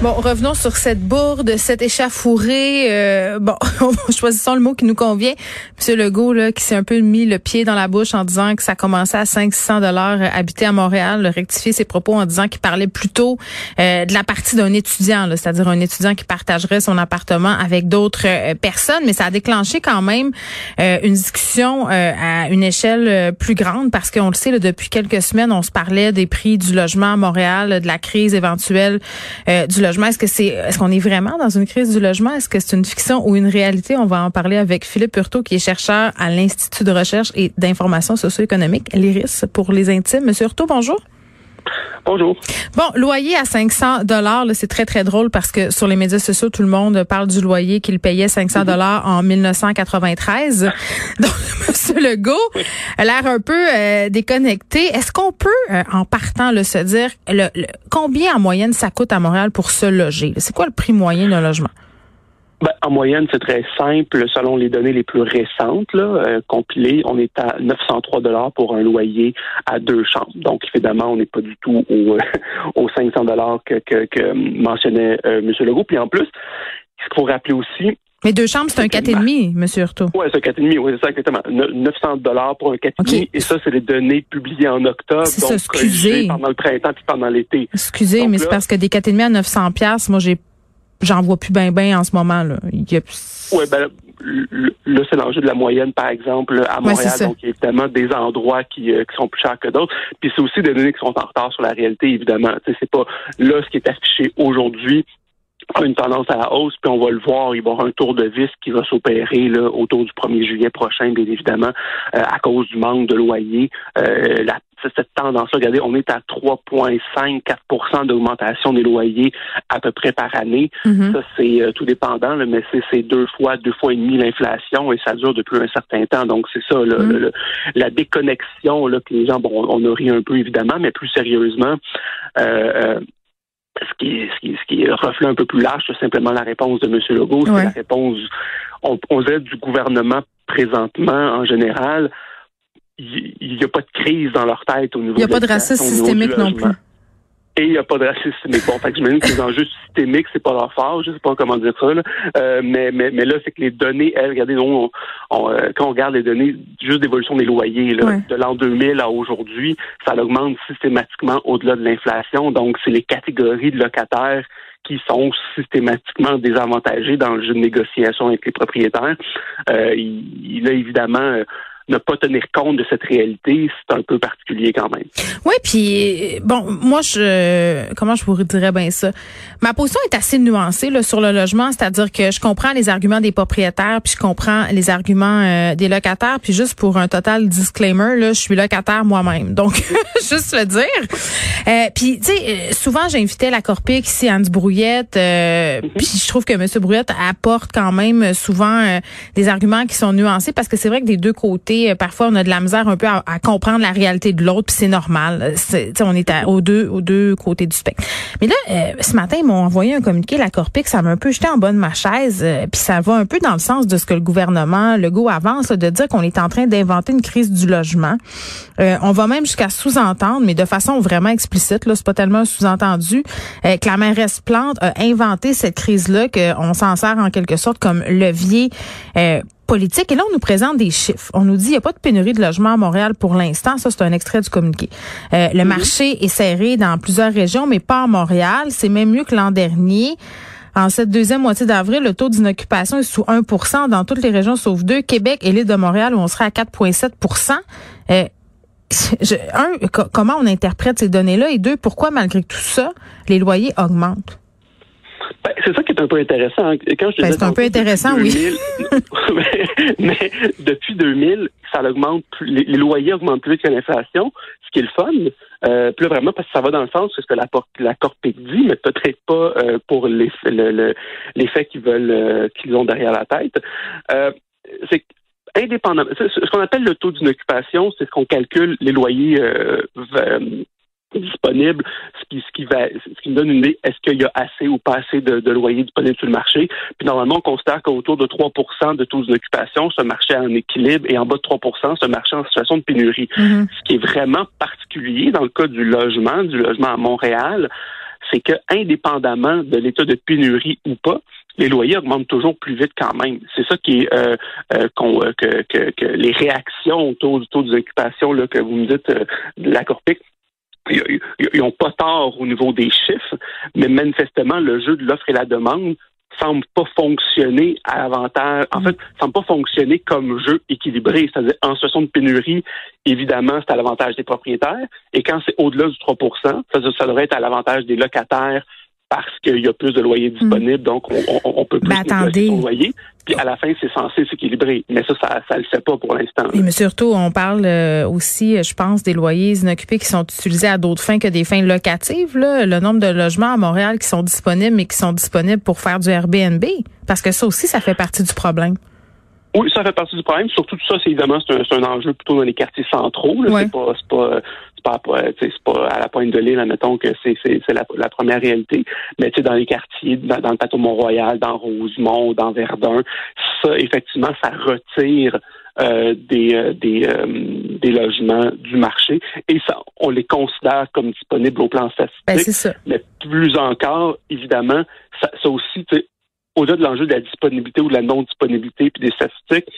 Bon, revenons sur cette bourde, cette échafourée. Euh, bon, choisissons le mot qui nous convient. Monsieur Legault, là, qui s'est un peu mis le pied dans la bouche en disant que ça commençait à 500 dollars euh, habiter à Montréal, le ses propos en disant qu'il parlait plutôt euh, de la partie d'un étudiant, c'est-à-dire un étudiant qui partagerait son appartement avec d'autres euh, personnes. Mais ça a déclenché quand même une discussion à une échelle plus grande parce qu'on le sait, là, depuis quelques semaines, on se parlait des prix du logement à Montréal, de la crise éventuelle du logement est-ce que c'est, est-ce qu'on est vraiment dans une crise du logement? Est-ce que c'est une fiction ou une réalité? On va en parler avec Philippe Hurtaud, qui est chercheur à l'Institut de recherche et d'information socio-économique, l'IRIS, pour les intimes. Monsieur Hurtaud, bonjour. Bonjour. Bon, loyer à 500 dollars, c'est très très drôle parce que sur les médias sociaux, tout le monde parle du loyer qu'il payait 500 dollars en 1993. Donc, Monsieur Legault a l'air un peu euh, déconnecté. Est-ce qu'on peut, euh, en partant, le se dire le, combien en moyenne ça coûte à Montréal pour se loger? C'est quoi le prix moyen d'un logement? Ben, en moyenne, c'est très simple. Selon les données les plus récentes, là, euh, compilées, on est à 903 dollars pour un loyer à deux chambres. Donc, évidemment, on n'est pas du tout au, aux 500 dollars que, que, mentionnait euh, M. Legault. Puis en plus, ce qu'il faut rappeler aussi, mais deux chambres, c'est un 4,5, M. Hurtaud. Oui, c'est un 4,5, oui, c'est ça, exactement. 900 dollars pour un 4,5. Et ça, c'est les données publiées en octobre. C'est ça, excusez. Pendant le printemps puis pendant l'été. Excusez, mais c'est parce que des 4,5 à 900 moi, j'ai j'en vois plus bien ben en ce moment là. Oui, ben là, c'est l'enjeu de la moyenne, par exemple, à Montréal. donc, il y a évidemment des endroits qui, euh, qui sont plus chers que d'autres. Puis c'est aussi des données qui sont en retard sur la réalité, évidemment. C'est pas là ce qui est affiché aujourd'hui a une tendance à la hausse, puis on va le voir, il va y avoir un tour de vis qui va s'opérer là, autour du 1er juillet prochain, bien évidemment, euh, à cause du manque de loyers. Euh, la cette tendance-là. Regardez, on est à 3,5-4 d'augmentation des loyers à peu près par année. Mm-hmm. Ça, c'est euh, tout dépendant, mais c'est deux fois, deux fois et demi l'inflation et ça dure depuis un certain temps. Donc, c'est ça, mm-hmm. la déconnexion là, que les gens, bon, on a ri un peu évidemment, mais plus sérieusement, euh, ce qui, ce, qui, ce qui reflète un peu plus large, c'est simplement la réponse de M. Legault. C'est la réponse, on, on dirait, du gouvernement présentement en général. Il n'y a pas de crise dans leur tête au niveau Il n'y a pas de racisme systémique non plus. Et il n'y a pas de racisme systémique. Bon, fait que j'imagine que les enjeux systémiques, c'est pas leur fort, je sais pas comment dire ça. Là. Euh, mais, mais, mais là, c'est que les données, elles, regardez, on, euh, quand on regarde les données juste d'évolution des loyers, là, de l'an 2000 à aujourd'hui, ça augmente systématiquement au-delà de l'inflation. Donc, c'est les catégories de locataires qui sont systématiquement désavantagés dans le jeu de négociation avec les propriétaires. Euh, il, il a évidemment ne pas tenir compte de cette réalité, c'est un peu particulier quand même. Oui, puis bon, moi je comment je pourrais dire bien ça? Ma position est assez nuancée là, sur le logement, c'est-à-dire que je comprends les arguments des propriétaires, puis je comprends les arguments euh, des locataires, puis juste pour un total disclaimer là, je suis locataire moi-même. Donc juste le dire. Euh, puis tu sais, euh, souvent j'invitais la Corpic ici Anne Brouillette, euh, mhm. puis je trouve que monsieur Brouillette apporte quand même souvent des arguments qui sont nuancés parce que c'est vrai que des deux côtés euh, parfois on a de la misère un peu à, comprendre la réalité de l'autre, puis c'est normal. C'est, on est aux deux aux deux côtés du spectre. Mais là, euh, ce matin, ils m'ont envoyé un communiqué, la Corpic, ça m'a un peu jeté en bas de ma chaise, euh, puis ça va un peu dans le sens de ce que le gouvernement, le go avance, de dire qu'on est en train d'inventer une crise du logement. on va même jusqu'à sous-entendre, mais de façon vraiment explicite, là, c'est pas tellement sous-entendu, que la mairesse Plante a inventé cette crise-là, qu'on s'en sert en quelque sorte comme levier politique. Et là, on nous présente des chiffres. On nous dit qu'il n'y a pas de pénurie de logements à Montréal pour l'instant. Ça, c'est un extrait du communiqué. Euh, le marché est serré dans plusieurs régions, mais pas à Montréal. C'est même mieux que l'an dernier. En cette deuxième moitié d'avril, le taux d'inoccupation est sous 1% dans toutes les régions sauf deux, Québec et l'île de Montréal, où on serait à 4,7% euh, un, comment on interprète ces données-là? Et deux, pourquoi malgré tout ça, les loyers augmentent? Ben, c'est ça qui est un peu intéressant. Hein. Quand je ben, c'est un peu intéressant, oui. mais depuis 2000, ça augmente les, loyers augmentent plus vite que l'inflation, ce qui est le fun. Euh, plus vraiment parce que ça va dans le sens de ce que la, la Corpic dit, mais peut-être pas euh, pour les, le, les faits qu'ils veulent euh, qu'ils ont derrière la tête. Euh, c'est indépendamment. Ce qu'on appelle le taux d'une occupation, c'est ce qu'on calcule les loyers disponibles, ce qui, ce qui va, ce qui me donne une idée, est-ce qu'il y a assez ou pas assez de, de loyers disponibles sur le marché? Puis normalement, on constate qu'autour de 3 de taux d'occupation, ce marché en équilibre et en bas de 3 ce marché en situation de pénurie. Mm-hmm. Ce qui est vraiment particulier dans le cas du logement, du logement à Montréal, c'est que indépendamment de l'état de pénurie ou pas, les loyers augmentent toujours plus vite quand même. C'est ça qui est euh, euh, euh que, que, que, les réactions autour du taux d'occupation là que vous me dites euh, de la Corpic ils n'ont pas tort au niveau des chiffres, mais manifestement, le jeu de l'offre et la demande semble pas fonctionner à avantage, en fait, semble pas fonctionner comme jeu équilibré. C'est-à-dire, en situation de pénurie, évidemment, c'est à l'avantage des propriétaires. Et quand c'est au-delà du 3% ça, ça devrait être à l'avantage des locataires parce qu'il y a plus de loyers disponibles, donc on, on, peut plus ben, attendez. loyer. Puis à la fin, c'est censé s'équilibrer. Mais ça, ça, ça le fait pas pour l'instant. mais surtout, on parle euh, aussi, je pense, des loyers inoccupés qui sont utilisés à d'autres fins que des fins locatives. Là. Le nombre de logements à Montréal qui sont disponibles, mais qui sont disponibles pour faire du Airbnb. Parce que ça aussi, ça fait partie du problème. Oui, ça fait partie du problème. Surtout tout ça, c'est évidemment c'est un, un, enjeu plutôt dans les quartiers centraux. C'est pas c'est pas c'est pas, c'est pas à la pointe de l'île, admettons que c'est c'est la, la, première réalité. Mais tu sais, dans les quartiers, dans, le plateau Mont-Royal, dans Rosemont, dans Verdun, ça effectivement, ça retire euh, des euh, des, euh, des logements du marché et ça on les considère comme disponibles au plan statistique. Ben, ça. Mais plus encore, évidemment, ça, ça aussi, au-delà de l'enjeu de la disponibilité ou de la non-disponibilité puis des statistiques,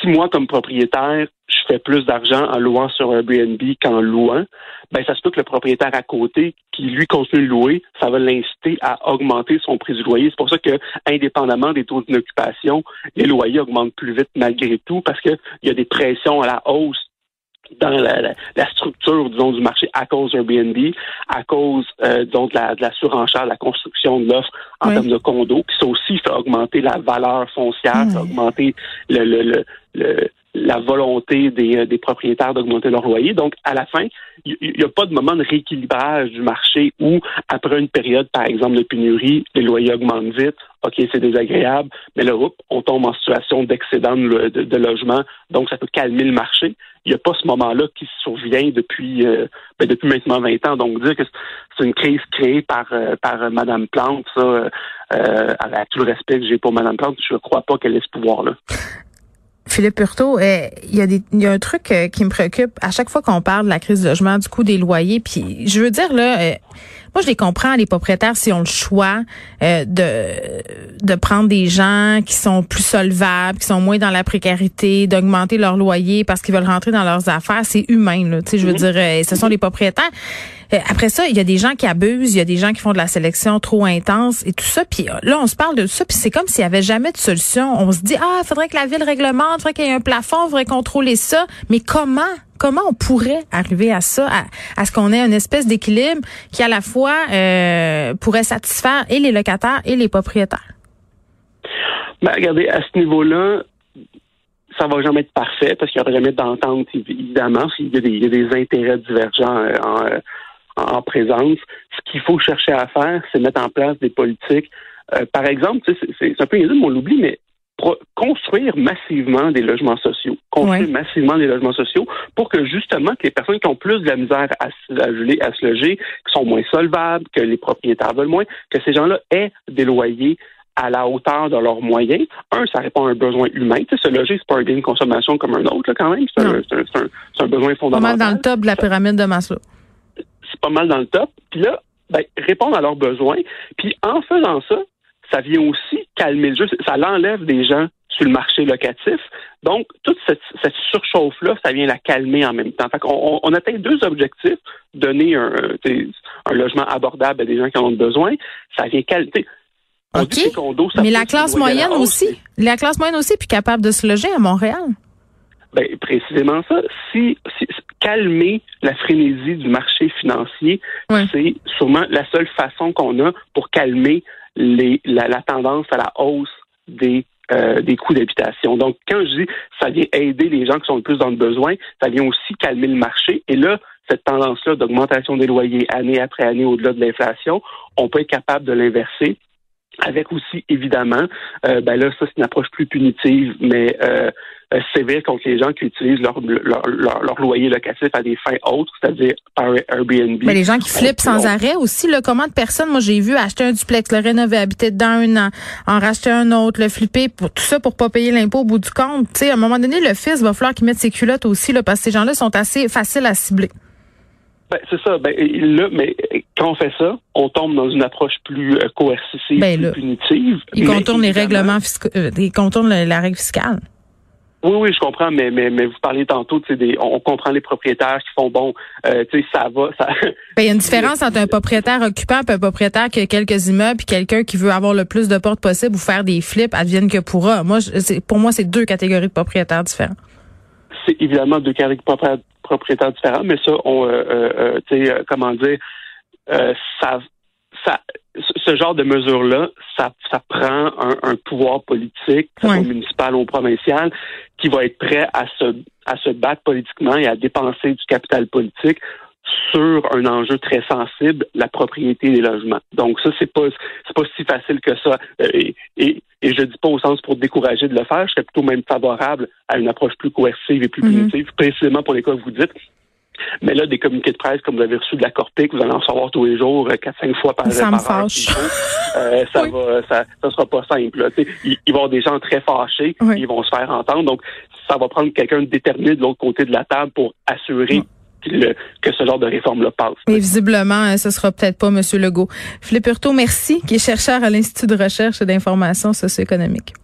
si moi, comme propriétaire, je fais plus d'argent en louant sur Airbnb qu'en louant, ben ça se peut que le propriétaire à côté, qui lui continue de louer, ça va l'inciter à augmenter son prix du loyer. C'est pour ça que, indépendamment des taux d'occupation, les loyers augmentent plus vite malgré tout parce qu'il y a des pressions à la hausse dans la, structure, disons, du marché à cause d'Airbnb, à cause, euh, disons, de la, de la surenchère, de la construction de l'offre en termes de condos, qui ça aussi fait augmenter la valeur foncière, fait augmenter le, le, le, la volonté des, euh, des propriétaires d'augmenter leur loyer. Donc, à la fin, il n'y a pas de moment de rééquilibrage du marché où, après une période, par exemple, de pénurie, les loyers augmentent vite. OK, c'est désagréable, mais là, on tombe en situation d'excédent de, logement, donc ça peut calmer le marché. Il n'y a pas ce moment-là qui survient depuis euh, ben, depuis maintenant 20 ans. Donc, dire que c'est une crise créée par euh, par Mme Plante, ça, euh, avec tout le respect que j'ai pour Mme Plante, je ne crois pas qu'elle ait ce pouvoir-là. Philippe Purto, euh, il y a des, y a un truc euh, qui me préoccupe à chaque fois qu'on parle de la crise du logement, du coût des loyers. Puis je veux dire là, euh, moi je les comprends les propriétaires si ont le choix de de prendre des gens qui sont plus solvables, qui sont moins dans la précarité, d'augmenter leur loyer parce qu'ils veulent rentrer dans leurs affaires. C'est humain là. Tu sais, je veux mhm. dire, ce sont les propriétaires. Euh, après ça, il y a des gens qui abusent, il y a des gens qui font de la sélection trop intense et tout ça. Puis euh, là, on se parle de ça, puis c'est comme s'il y avait jamais de solution. On se dit ah, il faudrait que la ville réglemente, faudrait qu'il y ait un plafond, faudrait contrôler ça. Mais comment? Comment on pourrait arriver à ça, à, ce qu'on ait une espèce d'équilibre qui à la fois euh, pourrait satisfaire et les locataires et les propriétaires? Ben, regardez, à ce niveau-là, ça va jamais être parfait parce qu'il n'y aura jamais d'entente, évidemment, s'il y, a des intérêts divergents en, en présence. Ce qu'il faut chercher à faire, c'est mettre en place des politiques. Euh, par exemple, c'est un peu mais on l'oublie, mais construire massivement des logements sociaux, construire massivement des logements sociaux pour que justement que les personnes qui ont plus de la misère à, à, à se loger, qui sont moins solvables, que les propriétaires veulent moins, que ces gens-là aient des loyers à la hauteur de leurs moyens. Un, ça répond à un besoin humain. Tu sais, se loger, c'est pas un bien de consommation comme un autre, quand même. C'est un, un, un, besoin fondamental. Pas mal dans le top de la pyramide de Maslow c'est pas mal dans le top. Puis là, ben, répondre à leurs besoins. Puis en faisant ça, ça vient aussi calmer le jeu. Ça l'enlève des gens sur le marché locatif. Donc, toute cette, surchauffe-là, ça vient la calmer en même temps. Fait on, atteint deux objectifs. Donner un, un logement abordable à des gens qui en ont besoin. Ça vient calmer. OK. Mais la classe moyenne aussi. La classe moyenne aussi, puis capable de se loger à Montréal. Ben, précisément ça. Si, calmer la frénésie du marché financier, c'est sûrement la seule façon qu'on a pour calmer les, la, tendance à la hausse des euh, des coûts d'habitation. Donc, quand je dis ça vient aider les gens qui sont le plus dans le besoin, ça vient aussi calmer le marché. Et là, cette tendance-là d'augmentation des loyers année après année au-delà de l'inflation, on peut être capable de l'inverser avec aussi, évidemment, euh, ben là, ça, c'est une approche plus punitive, mais euh, sévère contre les gens qui utilisent leur, leur, leur, loyer locatif à des fins autres, c'est-à-dire par Airbnb. Mais les gens qui flippent sans arrêt aussi, là, comment de personnes, moi j'ai vu acheter un duplex, le rénover, habiter dedans un an, en racheter un autre, le flipper, pour tout ça pour pas payer l'impôt au bout du compte. Tu sais, à un moment donné, le fils va falloir qu'il mette ses culottes aussi, là, parce que ces gens-là sont assez faciles à cibler. Ben, c'est ça. Ben, là, mais quand on fait ça, on tombe dans une approche plus euh, coercitive, ben, plus punitive. Il contourne les règlements fiscaux, euh, il contourne la règle fiscale. Oui, oui, je comprends, mais mais, mais vous parlez tantôt, tu sais, on comprend les propriétaires qui font bon, euh, tu sais, ça va, ça. Ben, il y a une différence entre un propriétaire occupant et un propriétaire qui a quelques immeubles, puis quelqu'un qui veut avoir le plus de portes possible ou faire des flips, advienne que pourra. Moi, pour moi, c'est deux catégories de propriétaires différents. C'est évidemment deux catégories de propriétaires différents, mais ça, on, euh, euh, tu sais, comment dire, ça, ça, ce genre de mesures-là, ça, ça prend un, pouvoir politique, municipal ou provincial, qui va être prêt à se, à se battre politiquement et à dépenser du capital politique sur un enjeu très sensible, la propriété des logements. Donc ça, c'est pas c'est pas si facile que ça. Euh, et, et, et je dis pas au sens pour décourager de le faire, je serais plutôt même favorable à une approche plus coercive et plus mm-hmm. punitive, précisément pour les cas que vous dites. Mais là, des communiqués de presse, comme vous avez reçu de la Corpic, vous allez en recevoir tous les jours, euh, quatre, cinq fois par, ça me fâche. Euh, ça va, ça, ça sera pas simple. Il, il, va y avoir des gens très fâchés, ils vont se faire entendre. Donc, ça va prendre quelqu'un de déterminé de l'autre côté de la table pour assurer que ce genre de réforme-là passe. Mais visiblement, euh, ce sera peut-être pas M. Legault. Philippe Hurtaud, merci, qui est chercheur à l'Institut de recherche et d'information socio-économique.